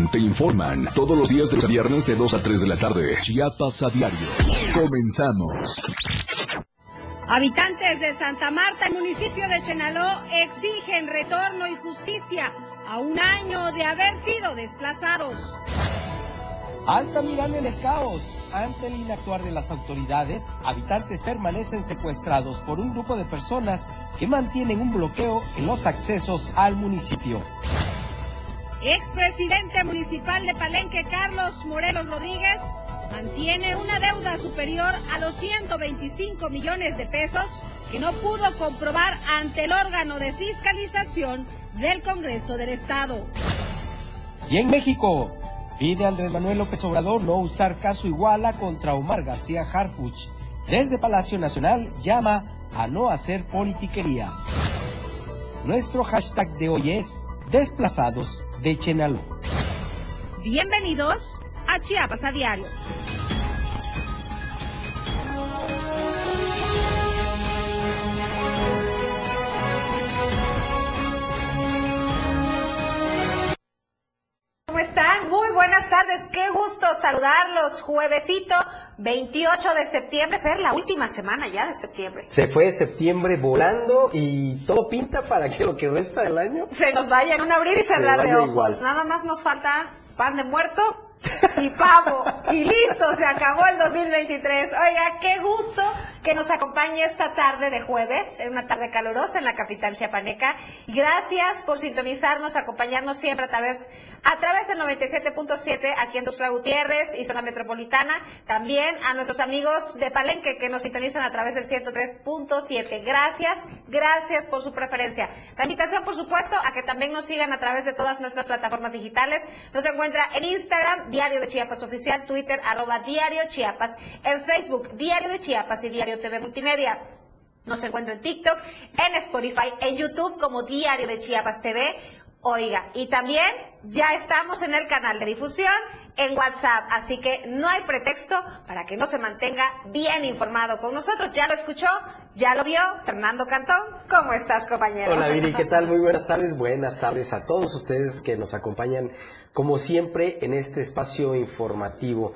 Información, te informan todos los días de viernes de 2 a 3 de la tarde. Chiapas a diario. Comenzamos. Habitantes de Santa Marta, el municipio de Chenaló, exigen retorno y justicia a un año de haber sido desplazados. Altamirano en el caos. Ante el inactuar de las autoridades, habitantes permanecen secuestrados por un grupo de personas que mantienen un bloqueo en los accesos al municipio. Expresidente municipal de Palenque, Carlos Morelos Rodríguez, mantiene una deuda superior a los 125 millones de pesos que no pudo comprobar ante el órgano de fiscalización del Congreso del Estado. Y en México, Pide Andrés Manuel López Obrador no usar caso Iguala contra Omar García Harfuch. Desde Palacio Nacional llama a no hacer politiquería. Nuestro hashtag de hoy es Desplazados de Chenaló. Bienvenidos a Chiapas a Diario. Tardes, qué gusto saludarlos. Juevesito 28 de septiembre, Fer, la última semana ya de septiembre. Se fue septiembre volando y todo pinta para que lo que resta del año se nos vaya en un abrir y cerrar de ojos. Nada más nos falta pan de muerto y pavo. Y listo, se acabó el 2023. Oiga, qué gusto que nos acompañe esta tarde de jueves, en una tarde calurosa en la capital chiapaneca. Gracias por sintonizarnos, acompañarnos siempre a través, a través del 97.7 aquí en Tuxtla Gutiérrez y zona metropolitana. También a nuestros amigos de Palenque que nos sintonizan a través del 103.7. Gracias, gracias por su preferencia. La invitación, por supuesto, a que también nos sigan a través de todas nuestras plataformas digitales. Nos encuentra en Instagram, Diario de Chiapas Oficial, Twitter, arroba Diario Chiapas, en Facebook, Diario de Chiapas y Diario TV Multimedia. Nos encuentra en TikTok, en Spotify, en YouTube como Diario de Chiapas TV. Oiga, y también ya estamos en el canal de difusión en WhatsApp, así que no hay pretexto para que no se mantenga bien informado con nosotros. Ya lo escuchó, ya lo vio Fernando Cantón. ¿Cómo estás, compañero? Hola, Viri, ¿qué tal? Muy buenas tardes. Buenas tardes a todos ustedes que nos acompañan, como siempre, en este espacio informativo.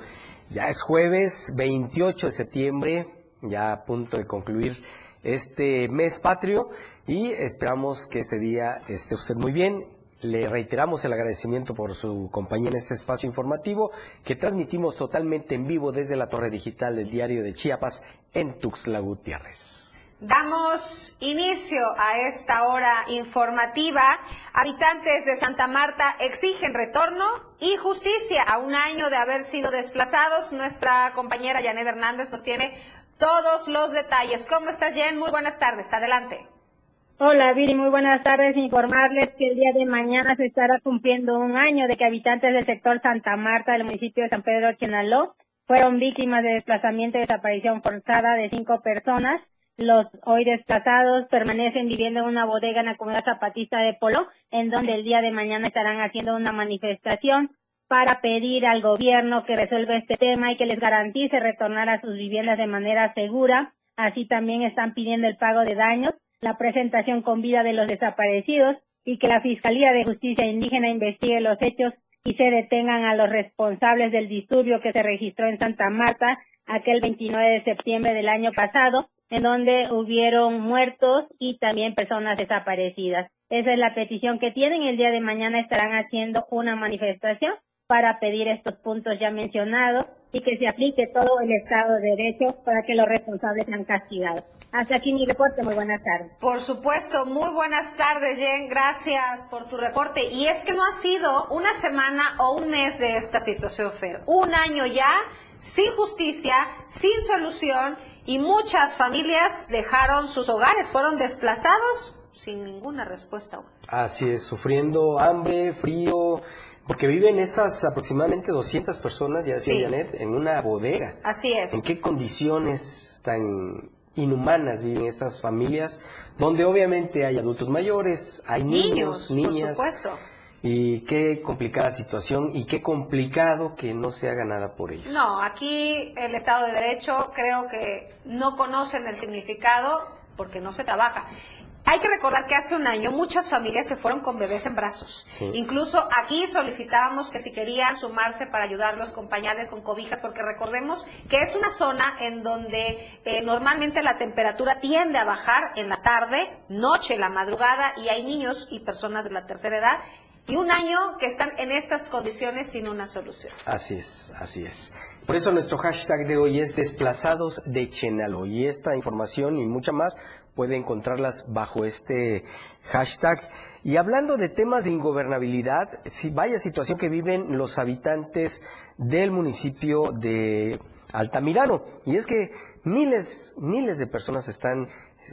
Ya es jueves 28 de septiembre, ya a punto de concluir este mes patrio y esperamos que este día esté usted muy bien le reiteramos el agradecimiento por su compañía en este espacio informativo que transmitimos totalmente en vivo desde la torre digital del diario de Chiapas en Tuxtla Gutiérrez. Damos inicio a esta hora informativa. Habitantes de Santa Marta exigen retorno y justicia a un año de haber sido desplazados. Nuestra compañera Janet Hernández nos tiene todos los detalles. ¿Cómo estás, Jen? Muy buenas tardes. Adelante. Hola Viri, muy buenas tardes. Informarles que el día de mañana se estará cumpliendo un año de que habitantes del sector Santa Marta del municipio de San Pedro Chenaló fueron víctimas de desplazamiento y desaparición forzada de cinco personas. Los hoy desplazados permanecen viviendo en una bodega en la comunidad zapatista de Polo, en donde el día de mañana estarán haciendo una manifestación para pedir al gobierno que resuelva este tema y que les garantice retornar a sus viviendas de manera segura. Así también están pidiendo el pago de daños la presentación con vida de los desaparecidos y que la Fiscalía de Justicia Indígena investigue los hechos y se detengan a los responsables del disturbio que se registró en Santa Marta aquel 29 de septiembre del año pasado, en donde hubieron muertos y también personas desaparecidas. Esa es la petición que tienen. El día de mañana estarán haciendo una manifestación para pedir estos puntos ya mencionados y que se aplique todo el Estado de Derecho para que los responsables sean castigados. Hasta aquí mi reporte, muy buenas tardes. Por supuesto, muy buenas tardes, Jen, gracias por tu reporte. Y es que no ha sido una semana o un mes de esta situación, Fer. Un año ya, sin justicia, sin solución, y muchas familias dejaron sus hogares, fueron desplazados sin ninguna respuesta. Así es, sufriendo hambre, frío, porque viven estas aproximadamente 200 personas, ya decía Janet, en una bodega. Así es. ¿En qué condiciones tan inhumanas viven estas familias? Donde obviamente hay adultos mayores, hay niños, niñas. Por supuesto. Y qué complicada situación y qué complicado que no se haga nada por ellos. No, aquí el Estado de Derecho creo que no conocen el significado porque no se trabaja. Hay que recordar que hace un año muchas familias se fueron con bebés en brazos. Incluso aquí solicitábamos que si querían sumarse para ayudarlos con pañales, con cobijas, porque recordemos que es una zona en donde eh, normalmente la temperatura tiende a bajar en la tarde, noche, la madrugada, y hay niños y personas de la tercera edad y un año que están en estas condiciones sin una solución. Así es, así es. Por eso nuestro hashtag de hoy es desplazados de Chenalo y esta información y mucha más puede encontrarlas bajo este hashtag. Y hablando de temas de ingobernabilidad, si vaya situación que viven los habitantes del municipio de Altamirano. Y es que miles, miles de personas están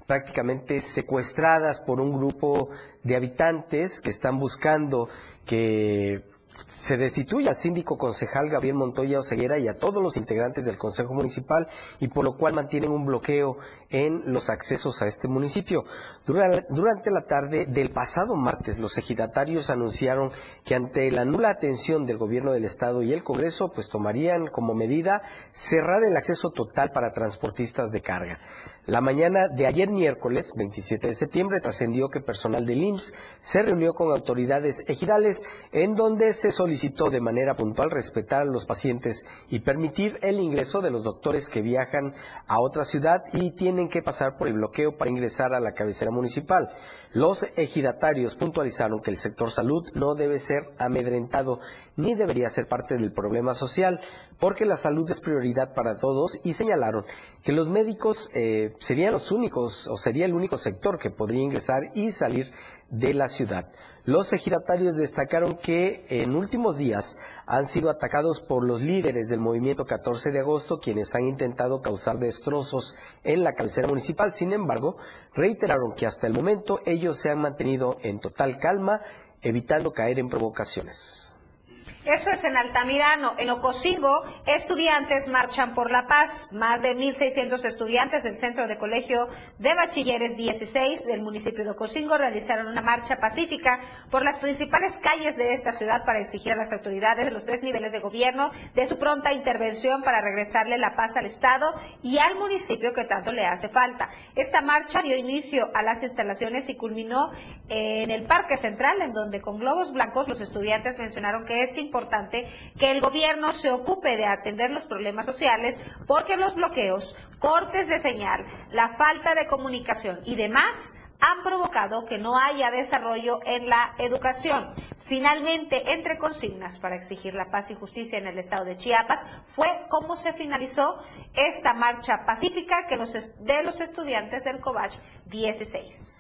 prácticamente secuestradas por un grupo de habitantes que están buscando que se destituye al síndico concejal Gabriel Montoya Oseguera y a todos los integrantes del Consejo Municipal y por lo cual mantienen un bloqueo en los accesos a este municipio. Durante la tarde del pasado martes, los ejidatarios anunciaron que ante la nula atención del gobierno del Estado y el Congreso, pues tomarían como medida cerrar el acceso total para transportistas de carga. La mañana de ayer miércoles, 27 de septiembre, trascendió que personal del IMSS se reunió con autoridades ejidales en donde se solicitó de manera puntual respetar a los pacientes y permitir el ingreso de los doctores que viajan a otra ciudad y tienen que pasar por el bloqueo para ingresar a la cabecera municipal. Los ejidatarios puntualizaron que el sector salud no debe ser amedrentado ni debería ser parte del problema social, porque la salud es prioridad para todos y señalaron que los médicos eh, serían los únicos o sería el único sector que podría ingresar y salir de la ciudad. Los ejidatarios destacaron que en últimos días han sido atacados por los líderes del movimiento 14 de agosto, quienes han intentado causar destrozos en la cabecera municipal. Sin embargo, reiteraron que hasta el momento ellos se han mantenido en total calma, evitando caer en provocaciones. Eso es en Altamirano. En Ocosingo, estudiantes marchan por la paz. Más de 1.600 estudiantes del Centro de Colegio de Bachilleres 16 del municipio de Ocosingo realizaron una marcha pacífica por las principales calles de esta ciudad para exigir a las autoridades de los tres niveles de gobierno de su pronta intervención para regresarle la paz al Estado y al municipio que tanto le hace falta. Esta marcha dio inicio a las instalaciones y culminó en el Parque Central, en donde con globos blancos los estudiantes mencionaron que es importante importante que el gobierno se ocupe de atender los problemas sociales porque los bloqueos, cortes de señal, la falta de comunicación y demás han provocado que no haya desarrollo en la educación. Finalmente, entre consignas para exigir la paz y justicia en el estado de Chiapas, fue cómo se finalizó esta marcha pacífica que los, de los estudiantes del COVACH 16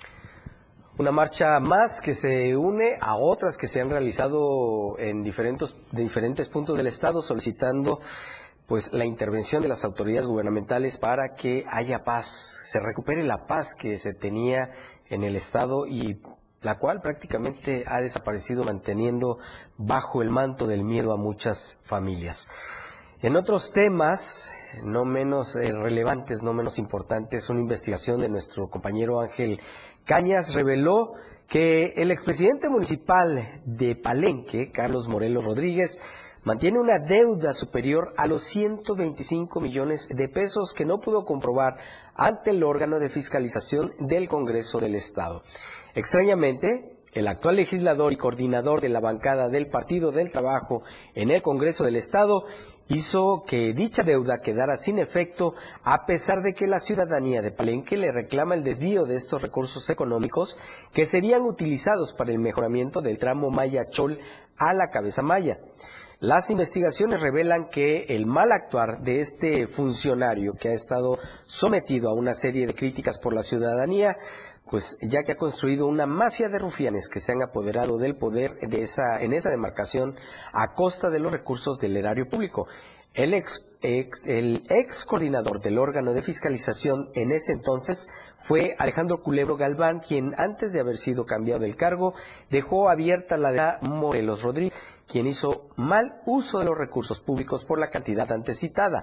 una marcha más que se une a otras que se han realizado en diferentes, diferentes puntos del Estado solicitando pues la intervención de las autoridades gubernamentales para que haya paz, se recupere la paz que se tenía en el Estado y la cual prácticamente ha desaparecido manteniendo bajo el manto del miedo a muchas familias. En otros temas, no menos eh, relevantes, no menos importantes, una investigación de nuestro compañero Ángel Cañas reveló que el expresidente municipal de Palenque, Carlos Morelos Rodríguez, mantiene una deuda superior a los 125 millones de pesos que no pudo comprobar ante el órgano de fiscalización del Congreso del Estado. Extrañamente, el actual legislador y coordinador de la bancada del Partido del Trabajo en el Congreso del Estado hizo que dicha deuda quedara sin efecto a pesar de que la ciudadanía de Palenque le reclama el desvío de estos recursos económicos que serían utilizados para el mejoramiento del tramo Maya-Chol a la cabeza Maya. Las investigaciones revelan que el mal actuar de este funcionario que ha estado sometido a una serie de críticas por la ciudadanía pues ya que ha construido una mafia de rufianes que se han apoderado del poder de esa, en esa demarcación a costa de los recursos del erario público. El ex, el ex coordinador del órgano de fiscalización en ese entonces fue Alejandro Culebro Galván, quien antes de haber sido cambiado del cargo dejó abierta la de Morelos Rodríguez, quien hizo mal uso de los recursos públicos por la cantidad antes citada.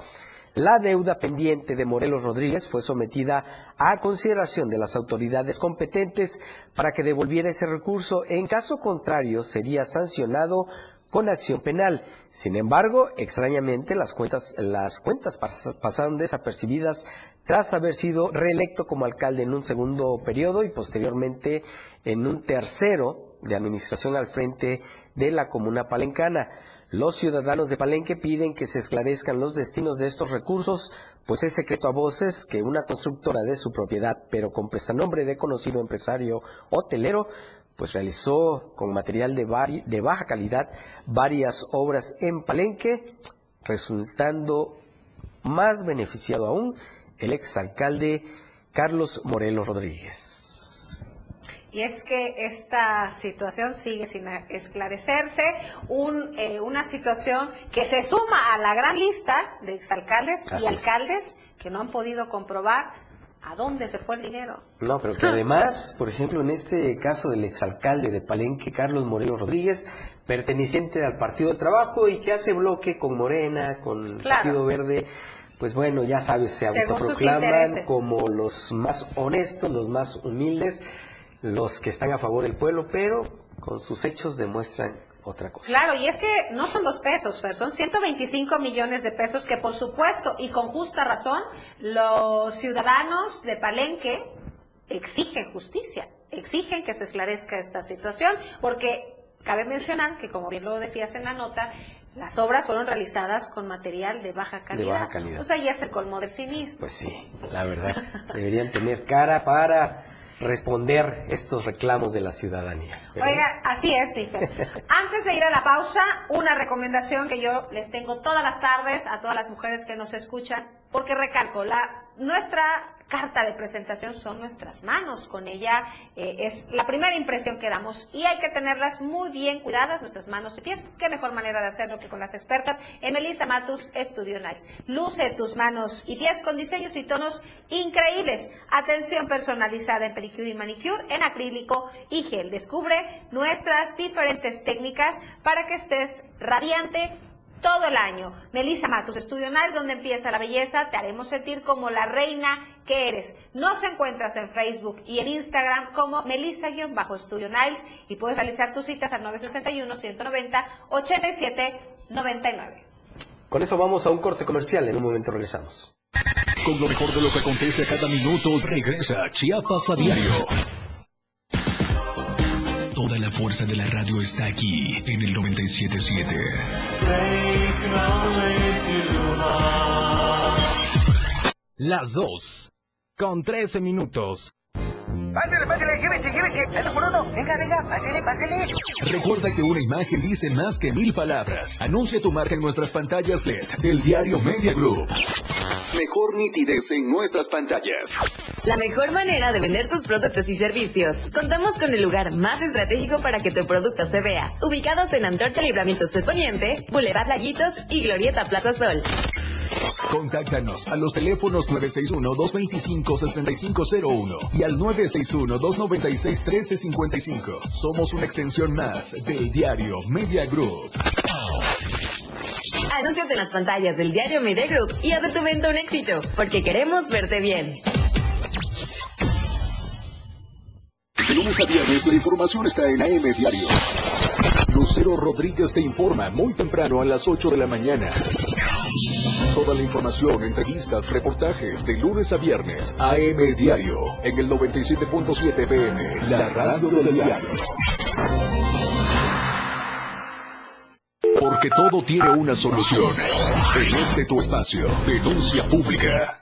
La deuda pendiente de Morelos Rodríguez fue sometida a consideración de las autoridades competentes para que devolviera ese recurso. En caso contrario, sería sancionado con acción penal. Sin embargo, extrañamente, las cuentas, las cuentas pasaron desapercibidas tras haber sido reelecto como alcalde en un segundo periodo y posteriormente en un tercero de administración al frente de la comuna palencana. Los ciudadanos de Palenque piden que se esclarezcan los destinos de estos recursos, pues es secreto a voces que una constructora de su propiedad, pero con prestanombre de conocido empresario hotelero, pues realizó con material de, de baja calidad varias obras en Palenque, resultando más beneficiado aún el exalcalde Carlos Morelos Rodríguez. Y es que esta situación sigue sin esclarecerse, eh, una situación que se suma a la gran lista de exalcaldes y alcaldes que no han podido comprobar a dónde se fue el dinero. No, pero que además, por ejemplo, en este caso del exalcalde de Palenque, Carlos Moreno Rodríguez, perteneciente al Partido de Trabajo y que hace bloque con Morena, con el Partido Verde, pues bueno, ya sabes, se autoproclaman como los más honestos, los más humildes los que están a favor del pueblo, pero con sus hechos demuestran otra cosa. Claro, y es que no son los pesos, Fer, son 125 millones de pesos que por supuesto y con justa razón los ciudadanos de Palenque exigen justicia, exigen que se esclarezca esta situación, porque cabe mencionar que como bien lo decías en la nota, las obras fueron realizadas con material de baja calidad. De baja calidad. O sea, ya es el colmo del cinismo. Pues sí, la verdad. Deberían tener cara para responder estos reclamos de la ciudadanía. Oiga, así es, Víctor. Antes de ir a la pausa, una recomendación que yo les tengo todas las tardes a todas las mujeres que nos escuchan, porque recalco, la, nuestra carta de presentación son nuestras manos. Con ella eh, es la primera impresión que damos y hay que tenerlas muy bien cuidadas, nuestras manos y pies. Qué mejor manera de hacerlo que con las expertas en Melissa Matus Studio Nice. Luce tus manos y pies con diseños y tonos increíbles. Atención personalizada en pedicure y manicure, en acrílico y gel. Descubre nuestras diferentes técnicas para que estés radiante todo el año. Melissa Matus, Estudio Niles, donde empieza la belleza, te haremos sentir como la reina que eres. Nos encuentras en Facebook y en Instagram como Melissa-Estudio Niles y puedes realizar tus citas al 961-190-8799. Con eso vamos a un corte comercial, en un momento regresamos. Con lo mejor de lo que acontece a cada minuto, regresa Chiapas a diario. Toda la fuerza de la radio está aquí en el 977. Las dos, con 13 minutos. Pásale, pásale, llévese, llévese. Ando por uno. Venga, venga, pásale, pásale. Recuerda que una imagen dice más que mil palabras. Anuncia tu marca en nuestras pantallas LED del diario Media Group. Mejor nitidez en nuestras pantallas. La mejor manera de vender tus productos y servicios. Contamos con el lugar más estratégico para que tu producto se vea. Ubicados en Antorcha Libramiento Poniente, Boulevard Laguitos y Glorieta Plaza Sol. Contáctanos a los teléfonos 961-225-6501 y al 961-296-1355. Somos una extensión más del diario Media Group. Anúnciate en las pantallas del diario Media Group y haz de tu evento un éxito, porque queremos verte bien. De lunes a viernes la información está en AM Diario. Lucero Rodríguez te informa muy temprano a las 8 de la mañana. Toda la información, entrevistas, reportajes de lunes a viernes. AM Diario, en el 97.7 PM, la radio del diario. Porque todo tiene una solución. En este tu espacio, denuncia pública.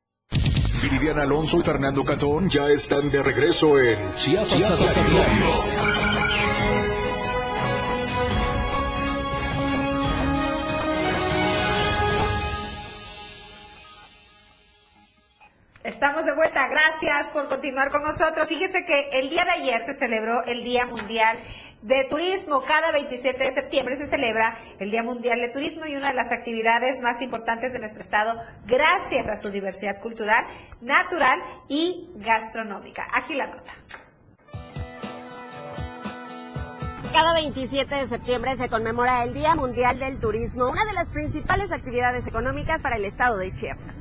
Viviana Alonso y Fernando Catón ya están de regreso en Chiapas, Chiapas a diario. Estamos de vuelta, gracias por continuar con nosotros. Fíjese que el día de ayer se celebró el Día Mundial de Turismo. Cada 27 de septiembre se celebra el Día Mundial de Turismo y una de las actividades más importantes de nuestro estado gracias a su diversidad cultural, natural y gastronómica. Aquí la nota. Cada 27 de septiembre se conmemora el Día Mundial del Turismo, una de las principales actividades económicas para el estado de Chiapas.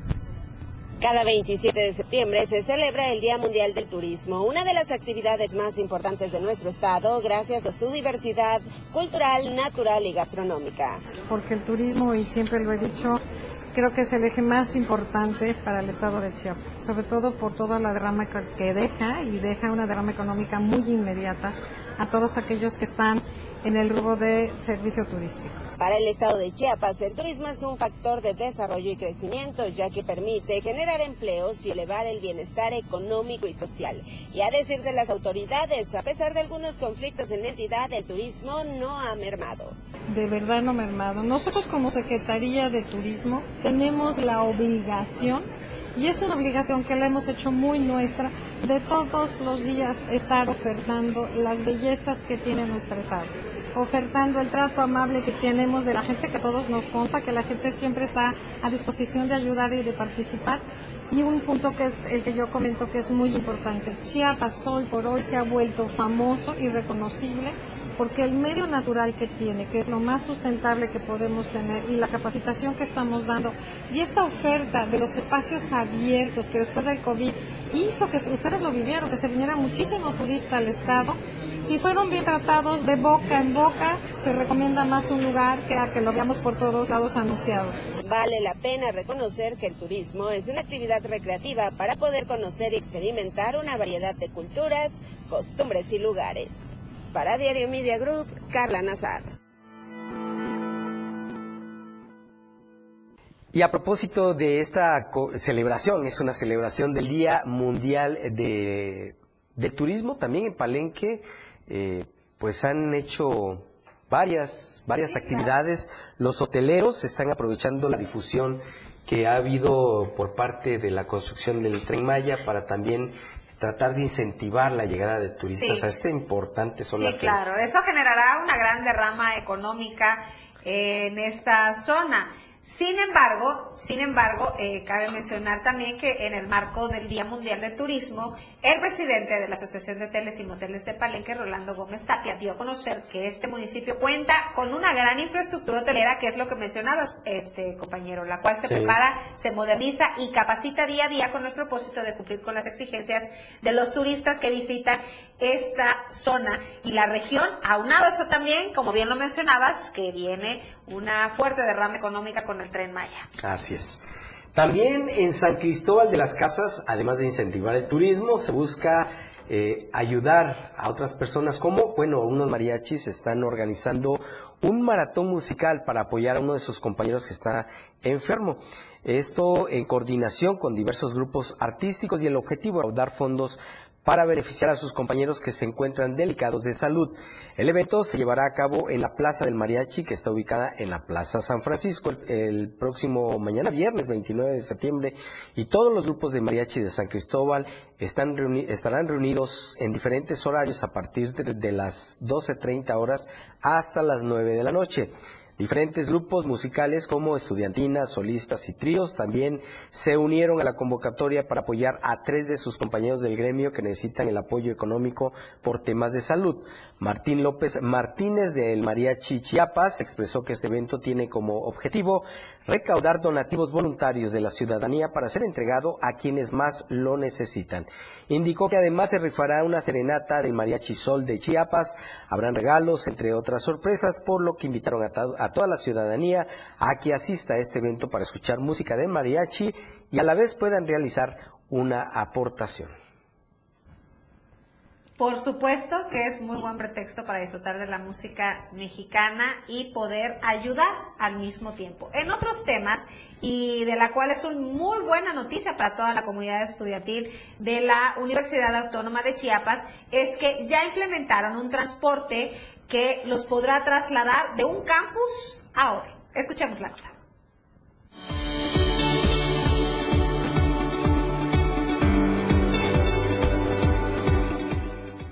Cada 27 de septiembre se celebra el Día Mundial del Turismo, una de las actividades más importantes de nuestro estado gracias a su diversidad cultural, natural y gastronómica. Porque el turismo, y siempre lo he dicho, creo que es el eje más importante para el estado de Chiapas, sobre todo por toda la derrama que deja y deja una derrama económica muy inmediata a todos aquellos que están en el rubro de servicio turístico. Para el estado de Chiapas, el turismo es un factor de desarrollo y crecimiento, ya que permite generar empleos y elevar el bienestar económico y social. Y a decir de las autoridades, a pesar de algunos conflictos en la entidad, el turismo no ha mermado. De verdad no ha mermado. Nosotros como Secretaría de Turismo tenemos la obligación y es una obligación que la hemos hecho muy nuestra de todos los días estar ofertando las bellezas que tiene nuestro estado ofertando el trato amable que tenemos de la gente, que todos nos consta, que la gente siempre está a disposición de ayudar y de participar. Y un punto que es el que yo comento que es muy importante. Chiapas hoy por hoy se ha vuelto famoso y reconocible porque el medio natural que tiene, que es lo más sustentable que podemos tener, y la capacitación que estamos dando, y esta oferta de los espacios abiertos que después del COVID hizo que ustedes lo vivieron, que se viniera muchísimo turista al estado, si fueron bien tratados de boca en boca, se recomienda más un lugar que a que lo veamos por todos lados anunciado. Vale la pena reconocer que el turismo es una actividad recreativa para poder conocer y experimentar una variedad de culturas, costumbres y lugares. Para Diario Media Group, Carla Nazar. Y a propósito de esta celebración, es una celebración del Día Mundial de, del Turismo, también en Palenque, eh, pues han hecho varias, varias actividades. Los hoteleros están aprovechando la difusión que ha habido por parte de la construcción del Tren Maya para también tratar de incentivar la llegada de turistas a este importante zona. Sí, claro, eso generará una gran derrama económica en esta zona. Sin embargo, sin embargo, eh, cabe mencionar también que en el marco del Día Mundial de Turismo, el presidente de la Asociación de Hoteles y Moteles de Palenque, Rolando Gómez Tapia, dio a conocer que este municipio cuenta con una gran infraestructura hotelera, que es lo que mencionabas, este compañero, la cual se prepara, se moderniza y capacita día a día con el propósito de cumplir con las exigencias de los turistas que visitan esta zona y la región. Aunado a eso también, como bien lo mencionabas, que viene una fuerte derrama económica con el tren Maya. Así es. También en San Cristóbal de las Casas, además de incentivar el turismo, se busca eh, ayudar a otras personas como, bueno, unos mariachis están organizando un maratón musical para apoyar a uno de sus compañeros que está enfermo. Esto en coordinación con diversos grupos artísticos y el objetivo es dar fondos para beneficiar a sus compañeros que se encuentran delicados de salud. El evento se llevará a cabo en la Plaza del Mariachi, que está ubicada en la Plaza San Francisco, el, próximo mañana viernes 29 de septiembre, y todos los grupos de mariachi de San Cristóbal estarán reunidos en diferentes horarios a partir de, de las 12.30 horas hasta las 9 de la noche. Diferentes grupos musicales como estudiantinas, solistas y tríos también se unieron a la convocatoria para apoyar a tres de sus compañeros del gremio que necesitan el apoyo económico por temas de salud. Martín López Martínez del Mariachi Chiapas expresó que este evento tiene como objetivo recaudar donativos voluntarios de la ciudadanía para ser entregado a quienes más lo necesitan. Indicó que además se rifará una serenata del Mariachi Sol de Chiapas, habrán regalos, entre otras sorpresas, por lo que invitaron a, toda la ciudadanía a que asista a este evento para escuchar música de mariachi y a la vez puedan realizar una aportación. Por supuesto que es muy buen pretexto para disfrutar de la música mexicana y poder ayudar al mismo tiempo. En otros temas, y de la cual es una muy buena noticia para toda la comunidad estudiantil de la Universidad Autónoma de Chiapas, es que ya implementaron un transporte que los podrá trasladar de un campus a otro. Escuchemos la nota.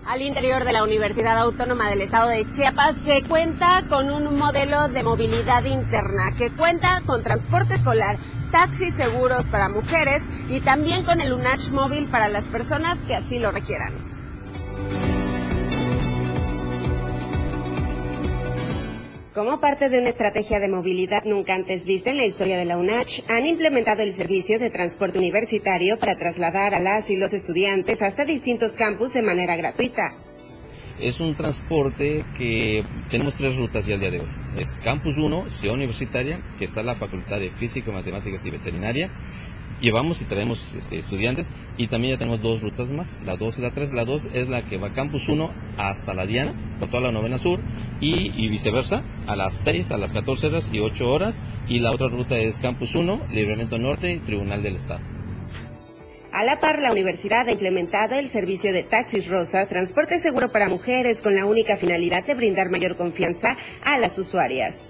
Al interior de la Universidad Autónoma del Estado de Chiapas se cuenta con un modelo de movilidad interna que cuenta con transporte escolar, taxis seguros para mujeres y también con el UNACH móvil para las personas que así lo requieran. Como parte de una estrategia de movilidad nunca antes vista en la historia de la UNACH, han implementado el servicio de transporte universitario para trasladar a las y los estudiantes hasta distintos campus de manera gratuita. Es un transporte que tenemos tres rutas ya al día de hoy. Es Campus 1, Ciudad Universitaria, que está la Facultad de Física, Matemáticas y Veterinaria, llevamos y traemos este, estudiantes y también ya tenemos dos rutas más, la 2 y la 3. La 2 es la que va Campus 1 hasta la Diana, por toda la novena sur y, viceversa, a las 6, a las 14 horas y 8 horas. Y la otra ruta es Campus 1, Libramiento Norte y Tribunal del Estado. A la par, la universidad ha implementado el servicio de taxis rosas, transporte seguro para mujeres, con la única finalidad de brindar mayor confianza a las usuarias.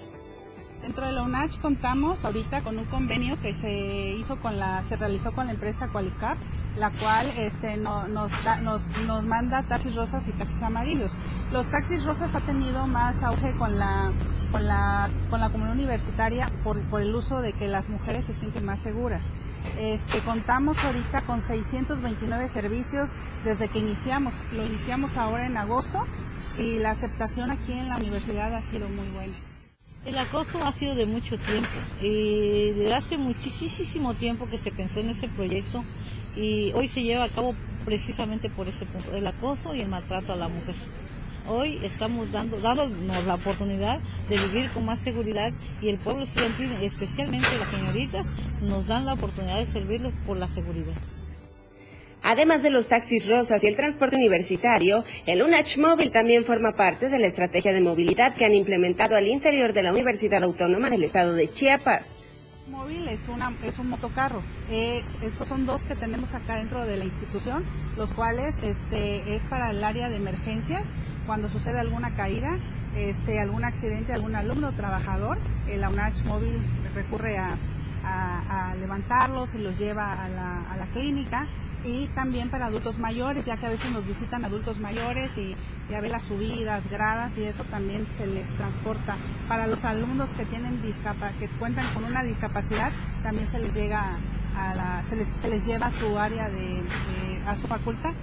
Dentro de la UNACH contamos ahorita con un convenio que se hizo con la, se realizó con la empresa Qualicap, la cual este, nos, manda taxis rosas y taxis amarillos. Los taxis rosas ha tenido más auge con la, con la, con la comunidad universitaria por, por el uso de que las mujeres se sienten más seguras. Este, contamos ahorita con 629 servicios desde que iniciamos. Lo iniciamos ahora en agosto y la aceptación aquí en la universidad ha sido muy buena. El acoso ha sido de mucho tiempo, y desde hace muchísimo tiempo que se pensó en ese proyecto y hoy se lleva a cabo precisamente por ese punto, el acoso y el maltrato a la mujer. Hoy estamos dando, dándonos la oportunidad de vivir con más seguridad y el pueblo estudiantil, especialmente las señoritas, nos dan la oportunidad de servirles por la seguridad. Además de los taxis rosas y el transporte universitario, el UNACH Móvil también forma parte de la estrategia de movilidad que han implementado al interior de la Universidad Autónoma del Estado de Chiapas. Móvil es, una, es un motocarro. Eh, esos son dos que tenemos acá dentro de la institución, los cuales este, es para el área de emergencias. Cuando sucede alguna caída, este, algún accidente, algún alumno trabajador, el UNACH Móvil recurre a, levantarlos y los lleva a la, a la clínica y también para adultos mayores, ya que a veces nos visitan adultos mayores y ya ve las subidas, gradas y eso también se les transporta. Para los alumnos que tienen que cuentan con una discapacidad, también se les llega a la, se les, se les lleva a su área de, a su facultad.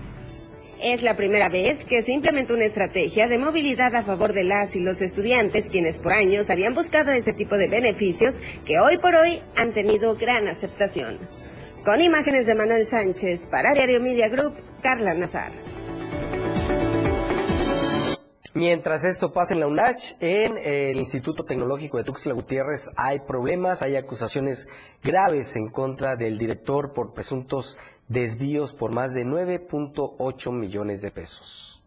Es la primera vez que se implementa una estrategia de movilidad a favor de las y los estudiantes, quienes por años habían buscado este tipo de beneficios que hoy por hoy han tenido gran aceptación. Con imágenes de Manuel Sánchez para Diario Media Group, Carla Nazar. Mientras esto pasa en la UNACH, en el Instituto Tecnológico de Tuxtla Gutiérrez hay problemas, hay acusaciones graves en contra del director por presuntos desvíos por más de 9.8 millones de pesos.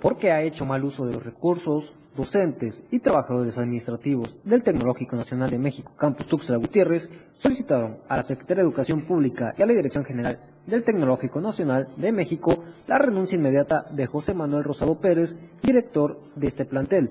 Porque ha hecho mal uso de los recursos, docentes y trabajadores administrativos del Tecnológico Nacional de México, Campus Tuxtla Gutiérrez, solicitaron a la Secretaría de Educación Pública y a la Dirección General del Tecnológico Nacional de México la renuncia inmediata de José Manuel Rosado Pérez, director de este plantel.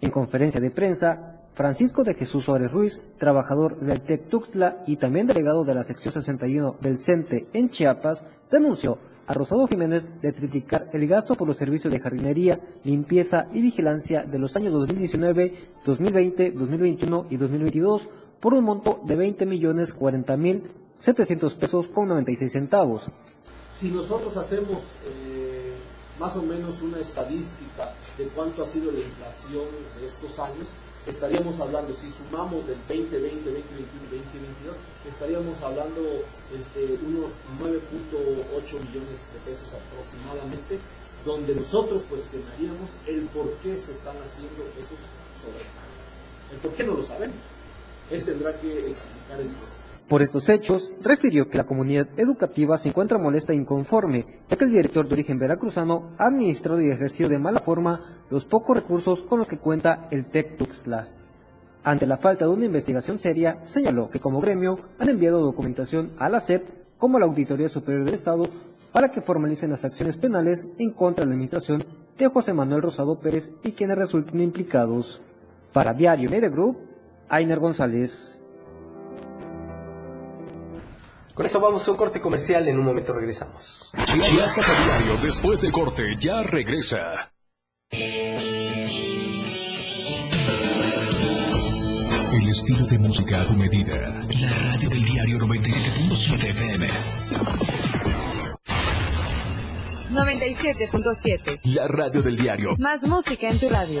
En conferencia de prensa, Francisco de Jesús Suárez Ruiz, trabajador del TEC Tuxtla y también delegado de la sección 61 del CENTE en Chiapas, denunció a Rosado Jiménez de triplicar el gasto por los servicios de jardinería, limpieza y vigilancia de los años 2019, 2020, 2021 y 2022 por un monto de 20 millones 40 mil 700 pesos con 96 centavos. Si nosotros hacemos eh, más o menos una estadística de cuánto ha sido la inflación de estos años, estaríamos hablando, si sumamos del 2020, 2021, 2022, estaríamos hablando este, unos 9.8 millones de pesos aproximadamente, donde nosotros cuestionaríamos el por qué se están haciendo esos sobrecargos. El por qué no lo sabemos. Él tendrá que explicar el por por estos hechos, refirió que la comunidad educativa se encuentra molesta e inconforme, ya que el director de origen veracruzano ha administrado y ejercido de mala forma los pocos recursos con los que cuenta el TEC Tuxtla. Ante la falta de una investigación seria, señaló que como gremio han enviado documentación a la SEP como la Auditoría Superior del Estado para que formalicen las acciones penales en contra de la administración de José Manuel Rosado Pérez y quienes resulten implicados. Para Diario Media Group, Ainer González. Con eso vamos a un corte comercial, en un momento regresamos. Chiapas a diario, después del corte, ya regresa. El estilo de música a tu medida. La radio del diario 97.7 FM. 97.7. La radio del diario. Más música en tu radio.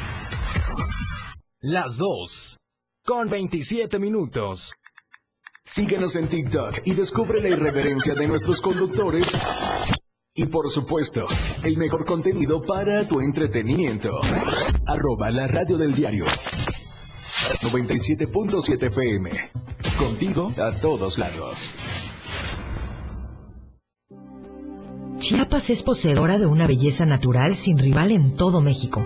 Las 2. Con 27 minutos. Síguenos en TikTok y descubre la irreverencia de nuestros conductores. Y por supuesto, el mejor contenido para tu entretenimiento. Arroba la radio del diario. 97.7 FM. Contigo a todos lados. Chiapas es poseedora de una belleza natural sin rival en todo México.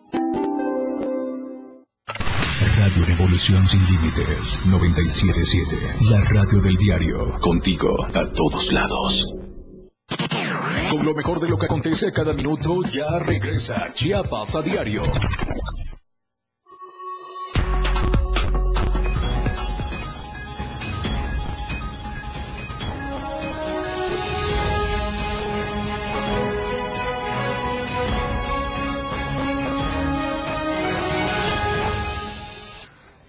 Radio Revolución Sin Límites 977. La radio del diario. Contigo a todos lados. Con lo mejor de lo que acontece cada minuto, ya regresa Chiapas a diario.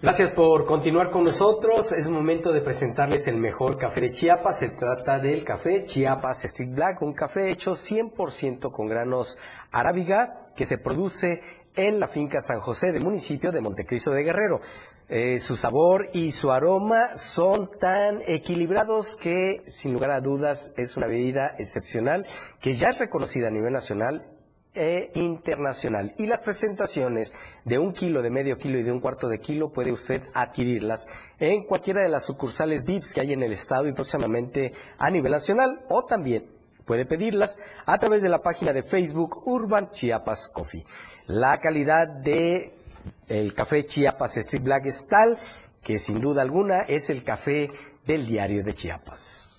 Gracias por continuar con nosotros. Es momento de presentarles el mejor café de Chiapas. Se trata del café Chiapas Stick Black, un café hecho 100% con granos arábiga que se produce en la finca San José del municipio de Montecristo de Guerrero. Eh, su sabor y su aroma son tan equilibrados que, sin lugar a dudas, es una bebida excepcional que ya es reconocida a nivel nacional e internacional. Y las presentaciones de un kilo, de medio kilo y de un cuarto de kilo puede usted adquirirlas en cualquiera de las sucursales VIPs que hay en el estado y próximamente a nivel nacional o también puede pedirlas a través de la página de Facebook Urban Chiapas Coffee. La calidad de el café Chiapas Street Black es tal que sin duda alguna es el café del diario de Chiapas.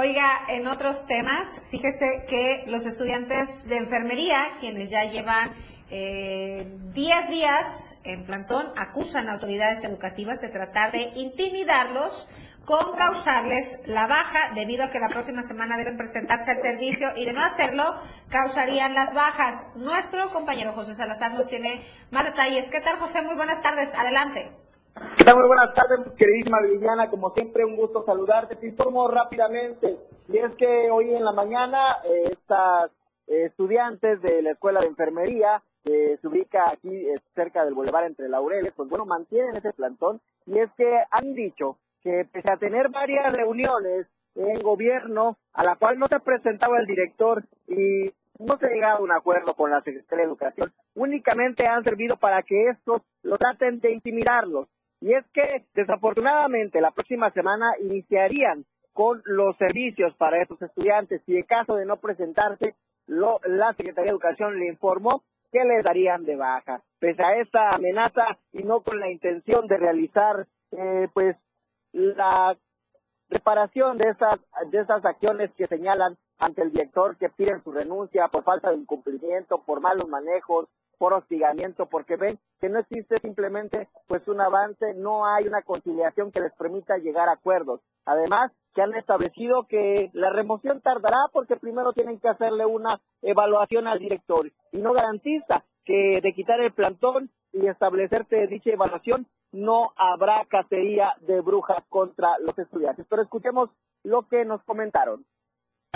Oiga, en otros temas, fíjese que los estudiantes de enfermería, quienes ya llevan 10 eh, días en plantón, acusan a autoridades educativas de tratar de intimidarlos con causarles la baja debido a que la próxima semana deben presentarse al servicio y de no hacerlo causarían las bajas. Nuestro compañero José Salazar nos tiene más detalles. ¿Qué tal José? Muy buenas tardes. Adelante. ¿Qué? Muy buenas tardes, queridísima Viviana. Como siempre, un gusto saludarte. Te informo rápidamente. Y es que hoy en la mañana, eh, estas eh, estudiantes de la Escuela de Enfermería, que se ubica aquí eh, cerca del Boulevard entre Laureles, pues bueno, mantienen ese plantón. Y es que han dicho que pese a tener varias reuniones en gobierno, a la cual no se presentaba el director y no se ha a un acuerdo con la Secretaría de Educación, únicamente han servido para que estos lo traten de intimidarlos. Y es que desafortunadamente la próxima semana iniciarían con los servicios para estos estudiantes y en caso de no presentarse, lo, la Secretaría de Educación le informó que les darían de baja. Pese a esta amenaza y no con la intención de realizar eh, pues la reparación de esas, de acciones que señalan ante el director que piden su renuncia por falta de incumplimiento, por malos manejos, por hostigamiento, porque ven que no existe simplemente pues un avance, no hay una conciliación que les permita llegar a acuerdos. Además, que han establecido que la remoción tardará porque primero tienen que hacerle una evaluación al director y no garantiza que de quitar el plantón y establecerse dicha evaluación no habrá cacería de brujas contra los estudiantes. Pero escuchemos lo que nos comentaron.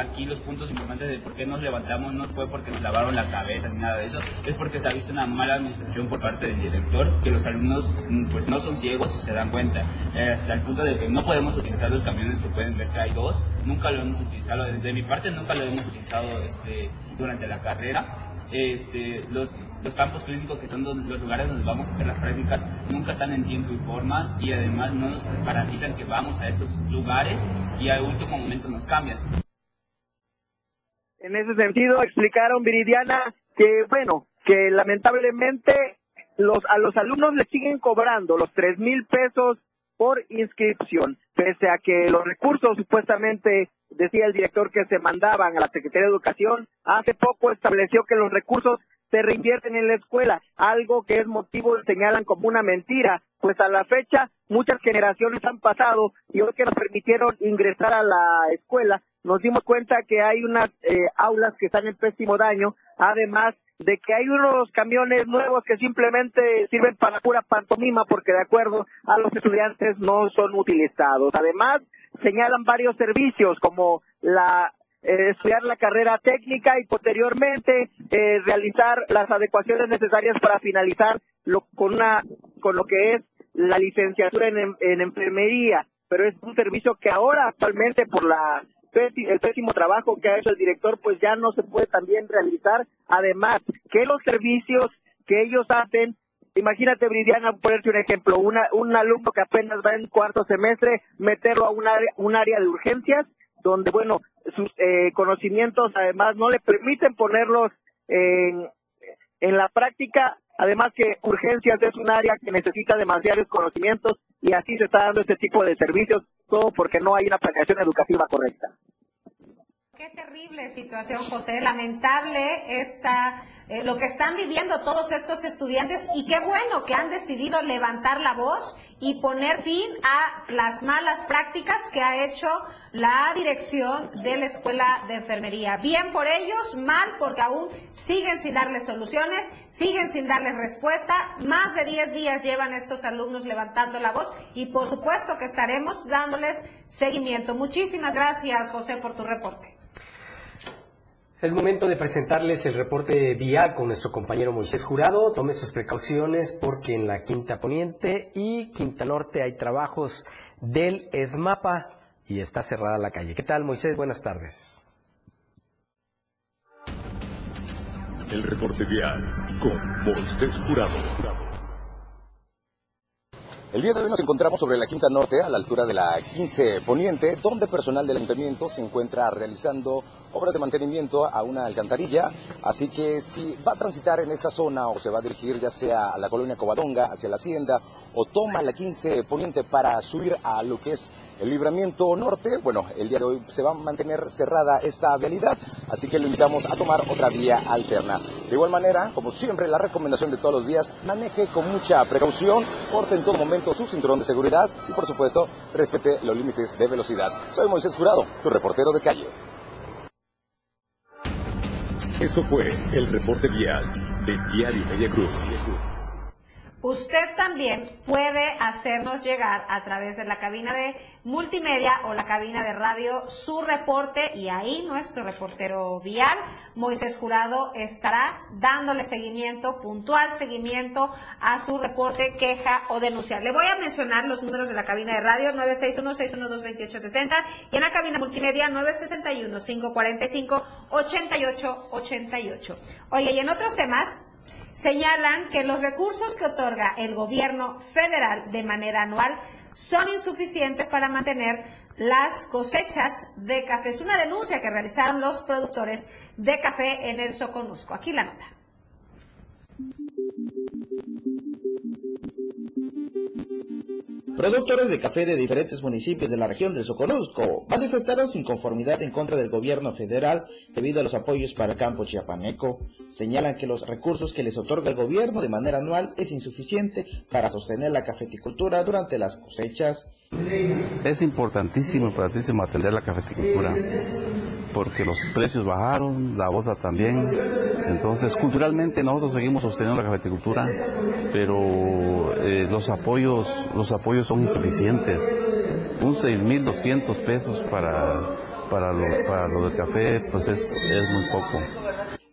Aquí los puntos importantes de por qué nos levantamos no fue porque nos lavaron la cabeza ni nada de eso, es porque se ha visto una mala administración por parte del director, que los alumnos mm, pues no son ciegos y se dan cuenta, eh, hasta el punto de que no podemos utilizar los camiones que pueden ver que hay dos, nunca lo hemos utilizado, desde mi parte nunca lo hemos utilizado este, durante la carrera, este, los, los campos clínicos, que son los lugares donde vamos a hacer las prácticas, nunca están en tiempo y forma y además no nos garantizan que vamos a esos lugares y al último momento nos cambian. En ese sentido, explicaron Viridiana que, bueno, que lamentablemente los, a los alumnos les siguen cobrando los tres mil pesos por inscripción, pese a que los recursos supuestamente decía el director que se mandaban a la Secretaría de Educación, hace poco estableció que los recursos se reinvierten en la escuela, algo que es motivo, señalan como una mentira, pues a la fecha muchas generaciones han pasado y hoy que nos permitieron ingresar a la escuela, nos dimos cuenta que hay unas eh, aulas que están en pésimo daño, además de que hay unos camiones nuevos que simplemente sirven para pura pantomima porque de acuerdo a los estudiantes no son utilizados. Además, señalan varios servicios como la eh, estudiar la carrera técnica y posteriormente eh, realizar las adecuaciones necesarias para finalizar lo, con una con lo que es la licenciatura en, en enfermería pero es un servicio que ahora actualmente por la el pésimo trabajo que ha hecho el director pues ya no se puede también realizar además que los servicios que ellos hacen Imagínate, Bridiana, ponerte un ejemplo, una, un alumno que apenas va en cuarto semestre, meterlo a un área, un área de urgencias, donde, bueno, sus eh, conocimientos además no le permiten ponerlos en, en la práctica, además que urgencias es un área que necesita demasiados conocimientos y así se está dando este tipo de servicios, todo porque no hay una planeación educativa correcta. Qué terrible situación, José. Lamentable esa, eh, lo que están viviendo todos estos estudiantes y qué bueno que han decidido levantar la voz y poner fin a las malas prácticas que ha hecho la dirección de la Escuela de Enfermería. Bien por ellos, mal porque aún siguen sin darles soluciones, siguen sin darles respuesta. Más de 10 días llevan estos alumnos levantando la voz y por supuesto que estaremos dándoles seguimiento. Muchísimas gracias, José, por tu reporte. Es momento de presentarles el reporte vial con nuestro compañero Moisés Jurado. Tome sus precauciones porque en la Quinta Poniente y Quinta Norte hay trabajos del ESMAPA y está cerrada la calle. ¿Qué tal, Moisés? Buenas tardes. El reporte vial con Moisés Jurado. El día de hoy nos encontramos sobre la Quinta Norte, a la altura de la 15 Poniente, donde personal del ayuntamiento se encuentra realizando obras de mantenimiento a una alcantarilla. Así que si va a transitar en esa zona o se va a dirigir ya sea a la colonia Covadonga, hacia la hacienda, o toma la 15 Poniente para subir a lo que es el libramiento norte, bueno, el día de hoy se va a mantener cerrada esta vialidad, así que lo invitamos a tomar otra vía alterna. De igual manera, como siempre, la recomendación de todos los días, maneje con mucha precaución, porte en todo momento su cinturón de seguridad y por supuesto respete los límites de velocidad. Soy Moisés Jurado, tu reportero de calle. Eso fue el reporte vial de Diario Media Group. Usted también puede hacernos llegar a través de la cabina de multimedia o la cabina de radio su reporte y ahí nuestro reportero vial, Moisés Jurado, estará dándole seguimiento, puntual seguimiento a su reporte, queja o denuncia. Le voy a mencionar los números de la cabina de radio 961-612-2860 y en la cabina multimedia 961-545-8888. Oye, y en otros temas, señalan que los recursos que otorga el gobierno federal de manera anual son insuficientes para mantener las cosechas de café. Es una denuncia que realizaron los productores de café en el Soconusco. Aquí la nota. Productores de café de diferentes municipios de la región del Soconusco manifestaron su inconformidad en contra del gobierno federal debido a los apoyos para el campo chiapaneco. Señalan que los recursos que les otorga el gobierno de manera anual es insuficiente para sostener la cafeticultura durante las cosechas. Es importantísimo, importantísimo atender la cafeticultura porque los precios bajaron, la bolsa también. Entonces, culturalmente nosotros seguimos sosteniendo la cafeticultura, pero eh, los apoyos, los apoyos son insuficientes. Un 6.200 pesos para, para, lo, para lo del café, pues es, es muy poco.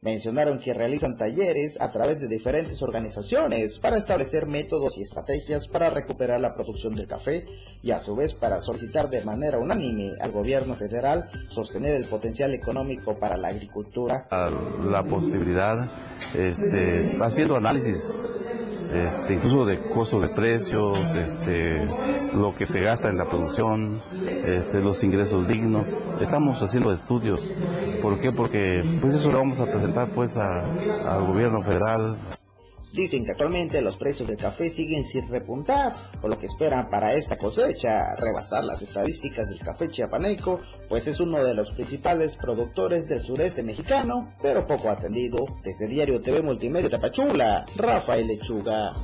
Mencionaron que realizan talleres a través de diferentes organizaciones para establecer métodos y estrategias para recuperar la producción del café y a su vez para solicitar de manera unánime al gobierno federal sostener el potencial económico para la agricultura. La posibilidad, este, haciendo análisis este, incluso de costos de precios, este, lo que se gasta en la producción, este, los ingresos dignos. Estamos haciendo estudios. ¿Por qué? Porque pues eso lo vamos a presentar pues al gobierno federal. Dicen que actualmente los precios del café siguen sin repuntar, por lo que esperan para esta cosecha rebasar las estadísticas del café chiapaneco, pues es uno de los principales productores del sureste mexicano, pero poco atendido. Desde Diario TV Multimedia Tapachula, Rafael Lechuga.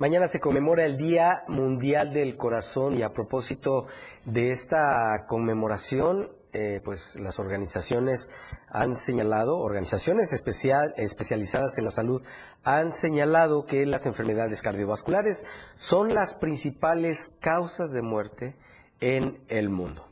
Mañana se conmemora el Día Mundial del Corazón y a propósito de esta conmemoración, eh, pues las organizaciones han señalado, organizaciones especial, especializadas en la salud, han señalado que las enfermedades cardiovasculares son las principales causas de muerte en el mundo.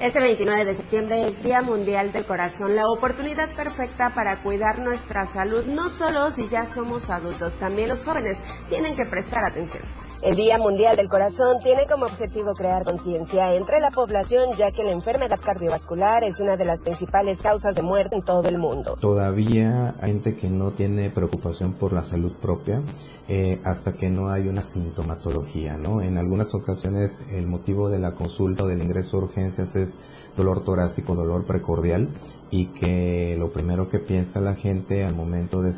Este 29 de septiembre es Día Mundial del Corazón, la oportunidad perfecta para cuidar nuestra salud, no solo si ya somos adultos, también los jóvenes tienen que prestar atención. El Día Mundial del Corazón tiene como objetivo crear conciencia entre la población, ya que la enfermedad cardiovascular es una de las principales causas de muerte en todo el mundo. Todavía hay gente que no tiene preocupación por la salud propia eh, hasta que no hay una sintomatología, ¿no? En algunas ocasiones el motivo de la consulta o del ingreso a urgencias es dolor torácico, dolor precordial y que lo primero que piensa la gente al momento de,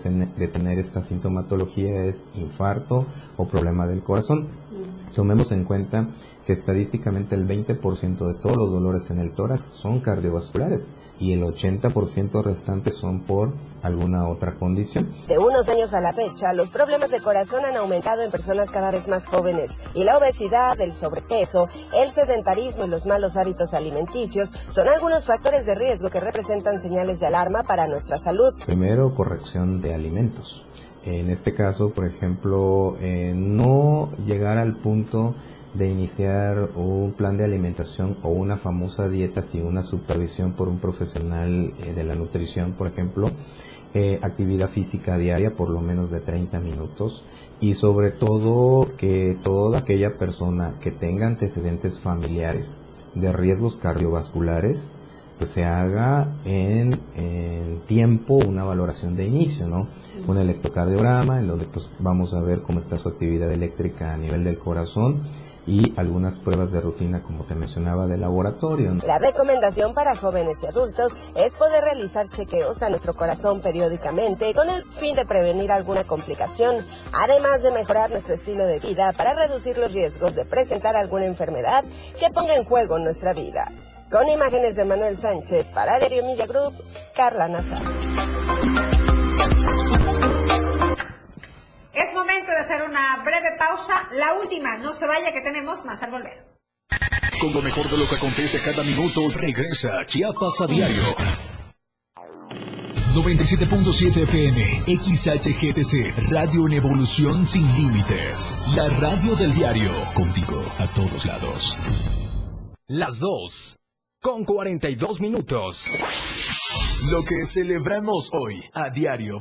tener esta sintomatología es infarto o problema del corazón. Tomemos en cuenta que estadísticamente el 20% de todos los dolores en el tórax son cardiovasculares y el 80% restante son por alguna otra condición. De unos años a la fecha, los problemas de corazón han aumentado en personas cada vez más jóvenes y la obesidad, el sobrepeso, el sedentarismo y los malos hábitos alimenticios son algunos factores de riesgo que representan señales de alarma para nuestra salud. Primero, corrección de alimentos. En este caso, por ejemplo, eh, no llegar al punto de iniciar un plan de alimentación o una famosa dieta sin una supervisión por un profesional eh, de la nutrición, por ejemplo, eh, actividad física diaria por lo menos de 30 minutos y sobre todo que toda aquella persona que tenga antecedentes familiares de riesgos cardiovasculares pues se haga en, en, tiempo una valoración de inicio, ¿no? Un electrocardiograma en donde pues vamos a ver cómo está su actividad eléctrica a nivel del corazón y algunas pruebas de rutina, como te mencionaba, de laboratorio. La recomendación para jóvenes y adultos es poder realizar chequeos a nuestro corazón periódicamente con el fin de prevenir alguna complicación, además de mejorar nuestro estilo de vida para reducir los riesgos de presentar alguna enfermedad que ponga en juego nuestra vida. Con imágenes de Manuel Sánchez para Diario Media Group, Carla Nazar. Es momento de hacer una breve pausa, la última, no se vaya que tenemos más al volver. Con lo mejor de lo que acontece cada minuto, regresa Chiapas a diario. 97.7 FM, XHGTC, Radio en Evolución Sin Límites. La radio del diario, contigo a todos lados. Las dos, con 42 minutos. Lo que celebramos hoy a diario.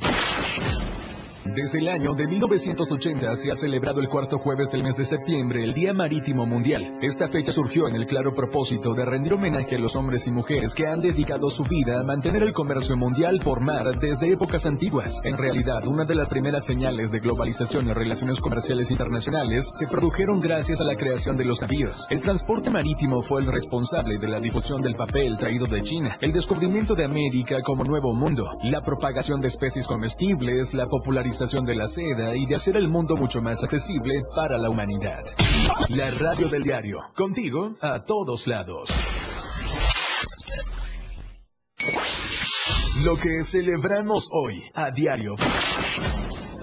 Desde el año de 1980 se ha celebrado el cuarto jueves del mes de septiembre el Día Marítimo Mundial. Esta fecha surgió en el claro propósito de rendir homenaje a los hombres y mujeres que han dedicado su vida a mantener el comercio mundial por mar desde épocas antiguas. En realidad, una de las primeras señales de globalización y relaciones comerciales internacionales se produjeron gracias a la creación de los navíos. El transporte marítimo fue el responsable de la difusión del papel traído de China, el descubrimiento de América como nuevo mundo, la propagación de especies comestibles, la popularización de la seda y de hacer el mundo mucho más accesible para la humanidad. La radio del diario, contigo a todos lados. Lo que celebramos hoy a diario.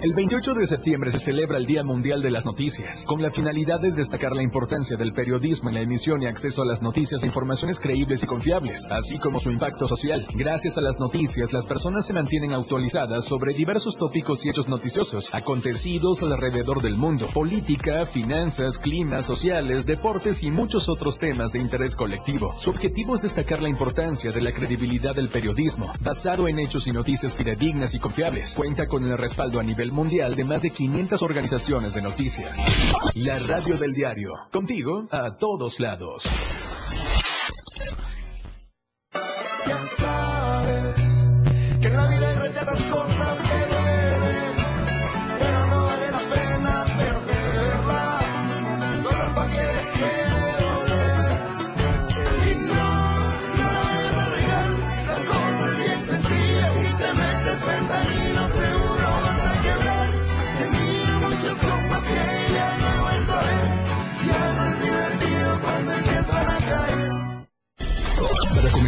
El 28 de septiembre se celebra el Día Mundial de las Noticias, con la finalidad de destacar la importancia del periodismo en la emisión y acceso a las noticias e informaciones creíbles y confiables, así como su impacto social. Gracias a las noticias, las personas se mantienen actualizadas sobre diversos tópicos y hechos noticiosos, acontecidos alrededor del mundo, política, finanzas, clima, sociales, deportes y muchos otros temas de interés colectivo. Su objetivo es destacar la importancia de la credibilidad del periodismo, basado en hechos y noticias fidedignas y confiables. Cuenta con el respaldo a nivel mundial de más de 500 organizaciones de noticias. La radio del diario, contigo a todos lados.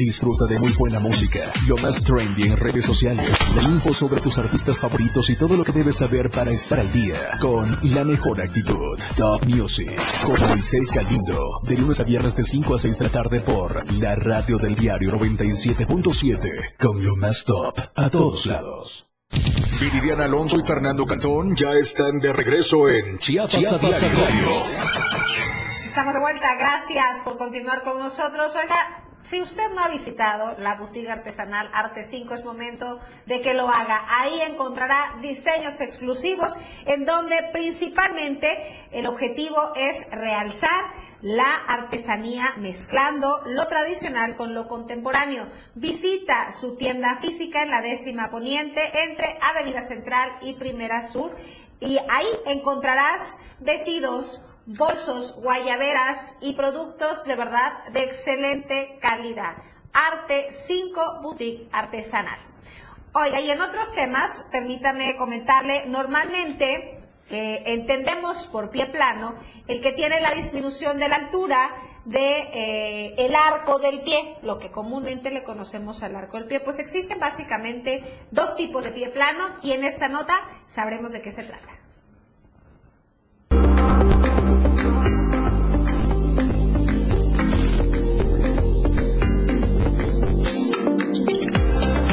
Disfruta de muy buena música, lo más trendy en redes sociales, la info sobre tus artistas favoritos y todo lo que debes saber para estar al día con la mejor actitud. Top Music con Moisés Galindo, de lunes a viernes de 5 a 6 de la tarde por la radio del diario 97.7 con lo más top a todos lados. Viridiana Alonso y Fernando Cantón ya están de regreso en Chiapas, Chiapas a a diario. Estamos de vuelta, gracias por continuar con nosotros. Oiga, si usted no ha visitado la boutique artesanal Arte 5, es momento de que lo haga. Ahí encontrará diseños exclusivos en donde principalmente el objetivo es realzar la artesanía mezclando lo tradicional con lo contemporáneo. Visita su tienda física en la décima poniente entre Avenida Central y Primera Sur y ahí encontrarás vestidos, bolsos, guayaberas y productos de verdad de excelente calidad. Arte 5 Boutique Artesanal. Oiga, y en otros temas, permítame comentarle, normalmente eh, entendemos por pie plano el que tiene la disminución de la altura de eh, arco del pie, lo que comúnmente le conocemos al arco del pie. Pues existen básicamente dos tipos de pie plano y en esta nota sabremos de qué se trata.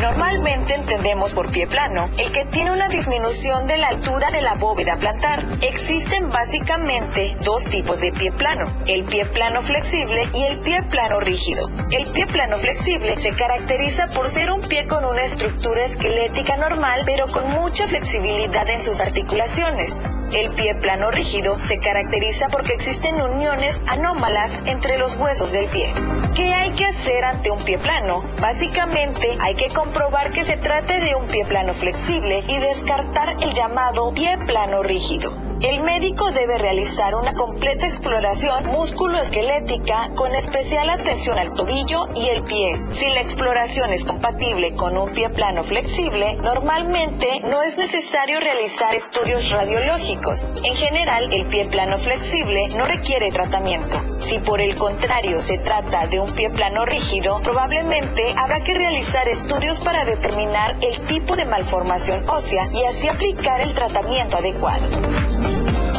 Normalmente entendemos por pie plano el que tiene una disminución de la altura de la bóveda plantar. Existen básicamente dos tipos de pie plano, el pie plano flexible y el pie plano rígido. El pie plano flexible se caracteriza por ser un pie con una estructura esquelética normal pero con mucha flexibilidad en sus articulaciones. El pie plano rígido se caracteriza porque existen uniones anómalas entre los huesos del pie. ¿Qué hay que hacer ante un pie plano? Básicamente hay que comprobar que se trate de un pie plano flexible y descartar el llamado pie plano rígido. El médico debe realizar una completa exploración músculo-esquelética con especial atención al tobillo y el pie. Si la exploración es compatible con un pie plano flexible, normalmente no es necesario realizar estudios radiológicos. En general, el pie plano flexible no requiere tratamiento. Si por el contrario se trata de un pie plano rígido, probablemente habrá que realizar estudios para determinar el tipo de malformación ósea y así aplicar el tratamiento adecuado.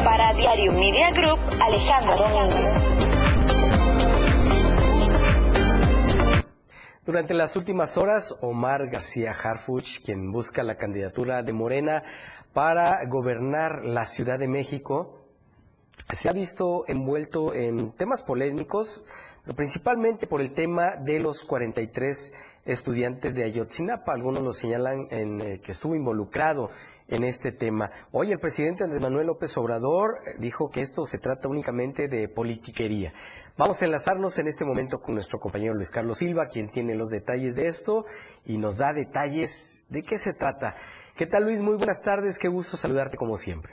Para Diario Media Group, Alejandra Domínguez. Durante las últimas horas, Omar García Harfuch, quien busca la candidatura de Morena para gobernar la Ciudad de México, se ha visto envuelto en temas polémicos, principalmente por el tema de los 43 estudiantes de Ayotzinapa. Algunos lo señalan en, eh, que estuvo involucrado en este tema. Hoy el presidente Andrés Manuel López Obrador eh, dijo que esto se trata únicamente de politiquería. Vamos a enlazarnos en este momento con nuestro compañero Luis Carlos Silva, quien tiene los detalles de esto y nos da detalles de qué se trata. ¿Qué tal Luis? Muy buenas tardes, qué gusto saludarte como siempre.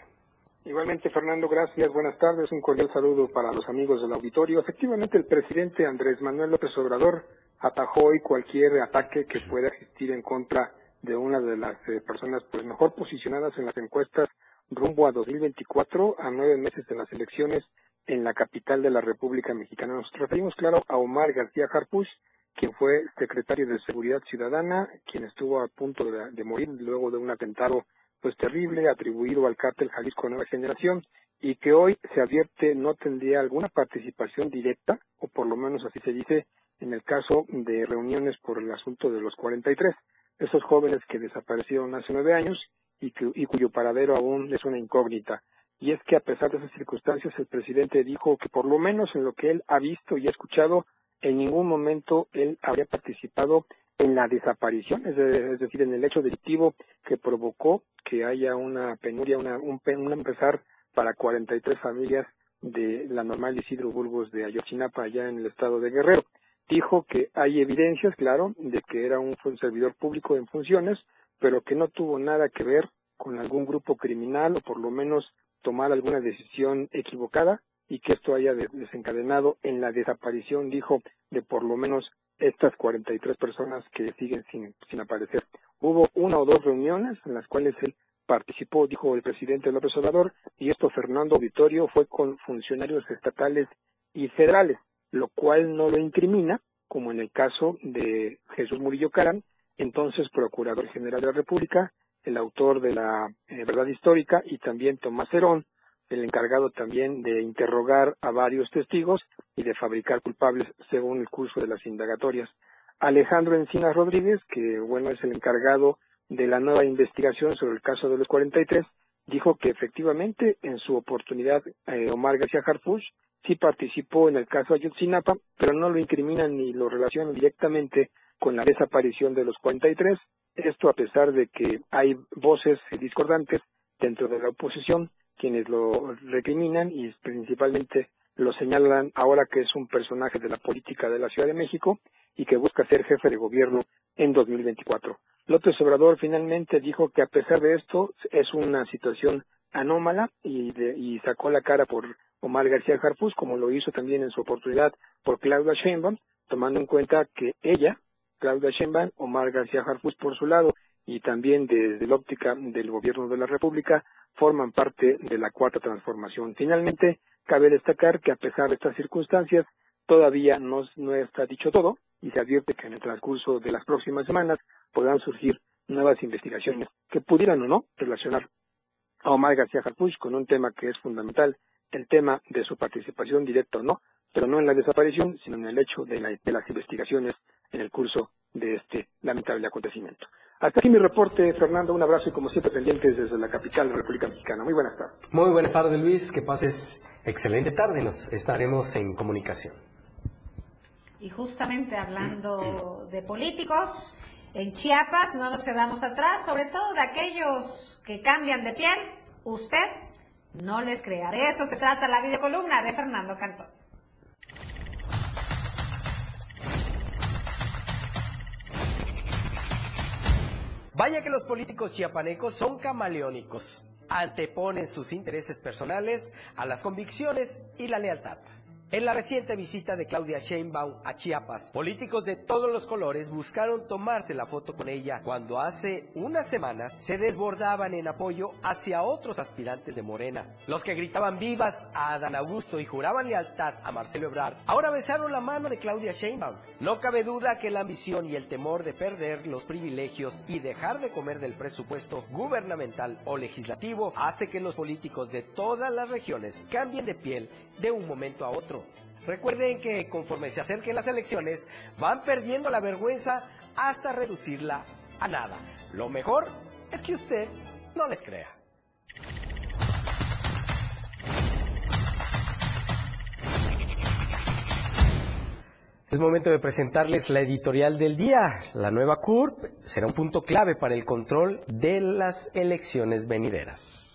Igualmente, Fernando, gracias. Buenas tardes. Un cordial saludo para los amigos del auditorio. Efectivamente, el presidente Andrés Manuel López Obrador atajó hoy cualquier ataque que pueda existir en contra de una de las eh, personas pues mejor posicionadas en las encuestas rumbo a 2024, a nueve meses de las elecciones en la capital de la República Mexicana. Nos referimos, claro, a Omar García Harpuch, quien fue secretario de Seguridad Ciudadana, quien estuvo a punto de, de morir luego de un atentado pues terrible atribuido al cártel Jalisco Nueva Generación y que hoy se advierte no tendría alguna participación directa, o por lo menos así se dice, en el caso de reuniones por el asunto de los 43 esos jóvenes que desaparecieron hace nueve años y, que, y cuyo paradero aún es una incógnita. Y es que a pesar de esas circunstancias, el presidente dijo que por lo menos en lo que él ha visto y ha escuchado, en ningún momento él habría participado en la desaparición, es, de, es decir, en el hecho delictivo que provocó que haya una penuria, una, un, un empezar para 43 familias de la normal Isidro Burgos de Ayotzinapa, allá en el estado de Guerrero dijo que hay evidencias, claro, de que era un servidor público en funciones, pero que no tuvo nada que ver con algún grupo criminal o por lo menos tomar alguna decisión equivocada y que esto haya desencadenado en la desaparición, dijo, de por lo menos estas 43 personas que siguen sin, sin aparecer. Hubo una o dos reuniones en las cuales él participó, dijo el presidente López Obrador, y esto Fernando Vitorio fue con funcionarios estatales y federales lo cual no lo incrimina, como en el caso de Jesús Murillo Caran, entonces Procurador General de la República, el autor de la eh, verdad histórica, y también Tomás Herón, el encargado también de interrogar a varios testigos y de fabricar culpables según el curso de las indagatorias. Alejandro Encinas Rodríguez, que bueno es el encargado de la nueva investigación sobre el caso de los 43, dijo que efectivamente en su oportunidad eh, Omar García Harfuch sí participó en el caso Ayotzinapa, pero no lo incriminan ni lo relacionan directamente con la desaparición de los 43. Esto a pesar de que hay voces discordantes dentro de la oposición quienes lo recriminan y principalmente lo señalan ahora que es un personaje de la política de la Ciudad de México y que busca ser jefe de gobierno en 2024. López Obrador finalmente dijo que a pesar de esto es una situación anómala y, y sacó la cara por Omar García Harfus, como lo hizo también en su oportunidad por Claudia Sheinbaum, tomando en cuenta que ella, Claudia Sheinbaum, Omar García Harfus por su lado y también desde la óptica del gobierno de la República forman parte de la cuarta transformación. Finalmente, cabe destacar que a pesar de estas circunstancias, todavía no, no está dicho todo y se advierte que en el transcurso de las próximas semanas podrán surgir nuevas investigaciones que pudieran o no relacionar a Omar García Harfuch con un tema que es fundamental, el tema de su participación directa o no, pero no en la desaparición, sino en el hecho de, la, de las investigaciones en el curso de este lamentable acontecimiento. Hasta aquí mi reporte, Fernando. Un abrazo y como siempre pendientes desde la capital de la República Mexicana. Muy buenas tardes. Muy buenas tardes, Luis. Que pases excelente tarde. Nos estaremos en comunicación. Y justamente hablando de políticos, en Chiapas no nos quedamos atrás, sobre todo de aquellos que cambian de piel. Usted no les crea. De eso se trata la videocolumna de Fernando Cantón. Vaya que los políticos chiapanecos son camaleónicos. Anteponen sus intereses personales a las convicciones y la lealtad. En la reciente visita de Claudia Sheinbaum a Chiapas, políticos de todos los colores buscaron tomarse la foto con ella cuando hace unas semanas se desbordaban en apoyo hacia otros aspirantes de Morena. Los que gritaban vivas a Adán Augusto y juraban lealtad a Marcelo Ebrard, ahora besaron la mano de Claudia Sheinbaum. No cabe duda que la ambición y el temor de perder los privilegios y dejar de comer del presupuesto gubernamental o legislativo hace que los políticos de todas las regiones cambien de piel de un momento a otro. Recuerden que conforme se acerquen las elecciones, van perdiendo la vergüenza hasta reducirla a nada. Lo mejor es que usted no les crea. Es momento de presentarles la editorial del día. La nueva CURP será un punto clave para el control de las elecciones venideras.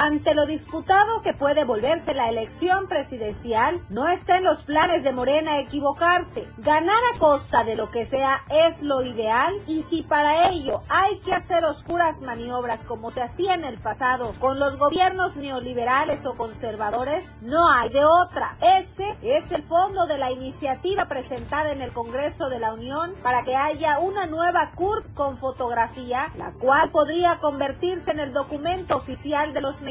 Ante lo disputado que puede volverse la elección presidencial, no está en los planes de Morena equivocarse. Ganar a costa de lo que sea es lo ideal y si para ello hay que hacer oscuras maniobras como se hacía en el pasado con los gobiernos neoliberales o conservadores, no hay de otra. Ese es el fondo de la iniciativa presentada en el Congreso de la Unión para que haya una nueva CURP con fotografía, la cual podría convertirse en el documento oficial de los